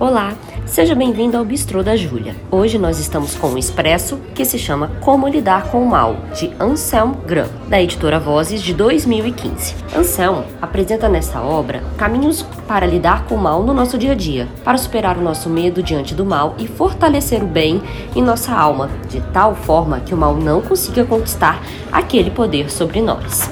Olá, seja bem-vindo ao Bistrô da Júlia. Hoje nós estamos com um expresso que se chama Como Lidar com o Mal, de Anselm Graham, da editora Vozes de 2015. Anselm apresenta nesta obra caminhos para lidar com o mal no nosso dia a dia, para superar o nosso medo diante do mal e fortalecer o bem em nossa alma, de tal forma que o mal não consiga conquistar aquele poder sobre nós.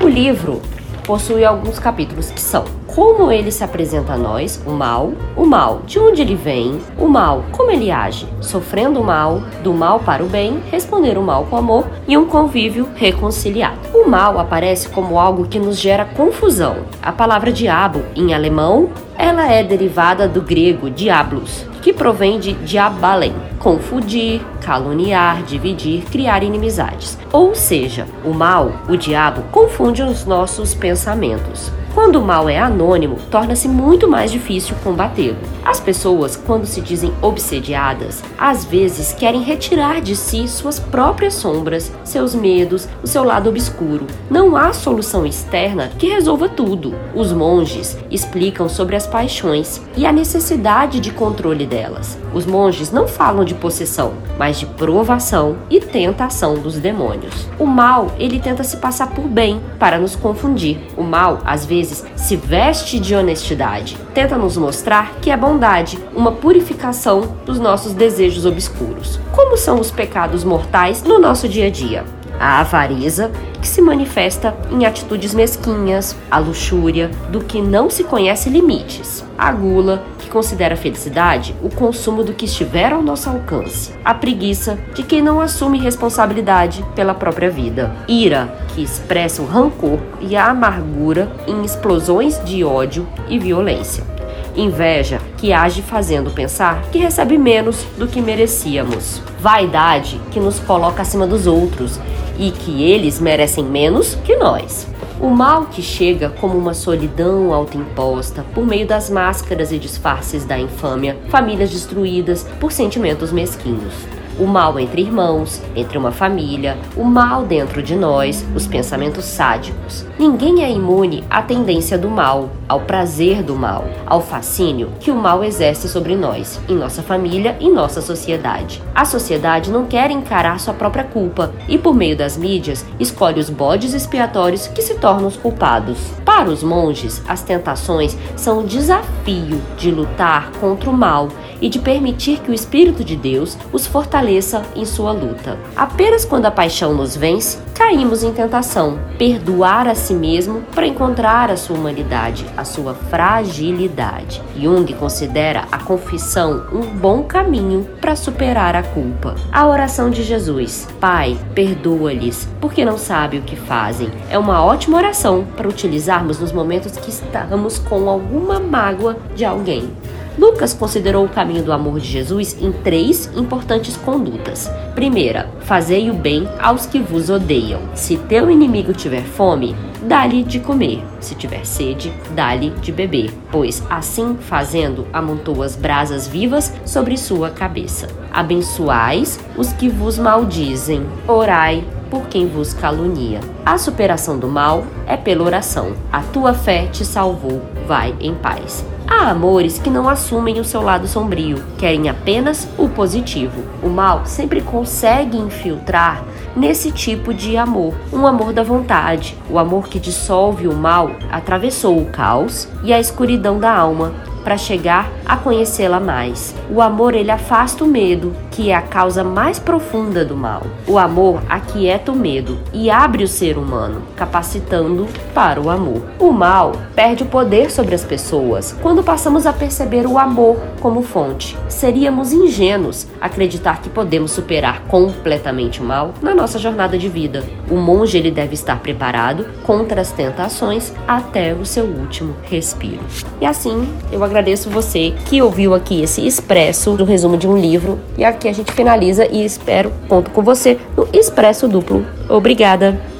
O livro possui alguns capítulos que são como ele se apresenta a nós, o mal, o mal, de onde ele vem, o mal, como ele age, sofrendo o mal, do mal para o bem, responder o mal com amor e um convívio reconciliado. O mal aparece como algo que nos gera confusão. A palavra diabo, em alemão, ela é derivada do grego diablos, que provém de diabalem, confundir, caluniar, dividir, criar inimizades. Ou seja, o mal, o diabo, confunde os nossos pensamentos. Quando o mal é anônimo, torna-se muito mais difícil combatê-lo. As pessoas, quando se dizem obsediadas, às vezes querem retirar de si suas próprias sombras, seus medos, o seu lado obscuro. Não há solução externa que resolva tudo. Os monges explicam sobre as paixões e a necessidade de controle delas. Os monges não falam de possessão, mas de provação e tentação dos demônios. O mal, ele tenta se passar por bem para nos confundir. O mal, às vezes, vezes se veste de honestidade, tenta nos mostrar que é bondade, uma purificação dos nossos desejos obscuros. Como são os pecados mortais no nosso dia a dia? A avareza, que se manifesta em atitudes mesquinhas, a luxúria, do que não se conhece limites, a gula, que considera a felicidade o consumo do que estiver ao nosso alcance, a preguiça de quem não assume responsabilidade pela própria vida, ira, que expressa o rancor e a amargura em explosões de ódio e violência. Inveja, que age fazendo pensar que recebe menos do que merecíamos. Vaidade, que nos coloca acima dos outros e que eles merecem menos que nós. O mal que chega como uma solidão autoimposta por meio das máscaras e disfarces da infâmia, famílias destruídas por sentimentos mesquinhos o mal entre irmãos, entre uma família, o mal dentro de nós, os pensamentos sádicos. Ninguém é imune à tendência do mal, ao prazer do mal, ao fascínio que o mal exerce sobre nós, em nossa família e nossa sociedade. A sociedade não quer encarar sua própria culpa e, por meio das mídias, escolhe os bodes expiatórios que se tornam os culpados. Para os monges, as tentações são o desafio de lutar contra o mal e de permitir que o Espírito de Deus os fortaleça em sua luta. Apenas quando a paixão nos vence, caímos em tentação, perdoar a si mesmo para encontrar a sua humanidade, a sua fragilidade. Jung considera a confissão um bom caminho para superar a culpa. A oração de Jesus, Pai, perdoa-lhes, porque não sabe o que fazem, é uma ótima oração para utilizarmos nos momentos que estamos com alguma mágoa de alguém. Lucas considerou o caminho do amor de Jesus em três importantes condutas. Primeira, fazei o bem aos que vos odeiam. Se teu inimigo tiver fome, dá-lhe de comer. Se tiver sede, dá-lhe de beber, pois assim fazendo as brasas vivas sobre sua cabeça. Abençoais os que vos maldizem. Orai por quem vos calunia. A superação do mal é pela oração. A tua fé te salvou. Vai em paz. Há amores que não assumem o seu lado sombrio, querem apenas o positivo. O mal sempre consegue infiltrar nesse tipo de amor, um amor da vontade, o amor que dissolve o mal, atravessou o caos e a escuridão da alma para chegar a conhecê-la mais. O amor ele afasta o medo, que é a causa mais profunda do mal. O amor aquieta o medo e abre o ser humano, capacitando para o amor. O mal perde o poder sobre as pessoas quando passamos a perceber o amor como fonte. Seríamos ingênuos acreditar que podemos superar completamente o mal na nossa jornada de vida. O monge ele deve estar preparado contra as tentações até o seu último respiro. E assim, eu agradeço você que ouviu aqui esse expresso do resumo de um livro e aqui a gente finaliza e espero conto com você no expresso duplo. Obrigada.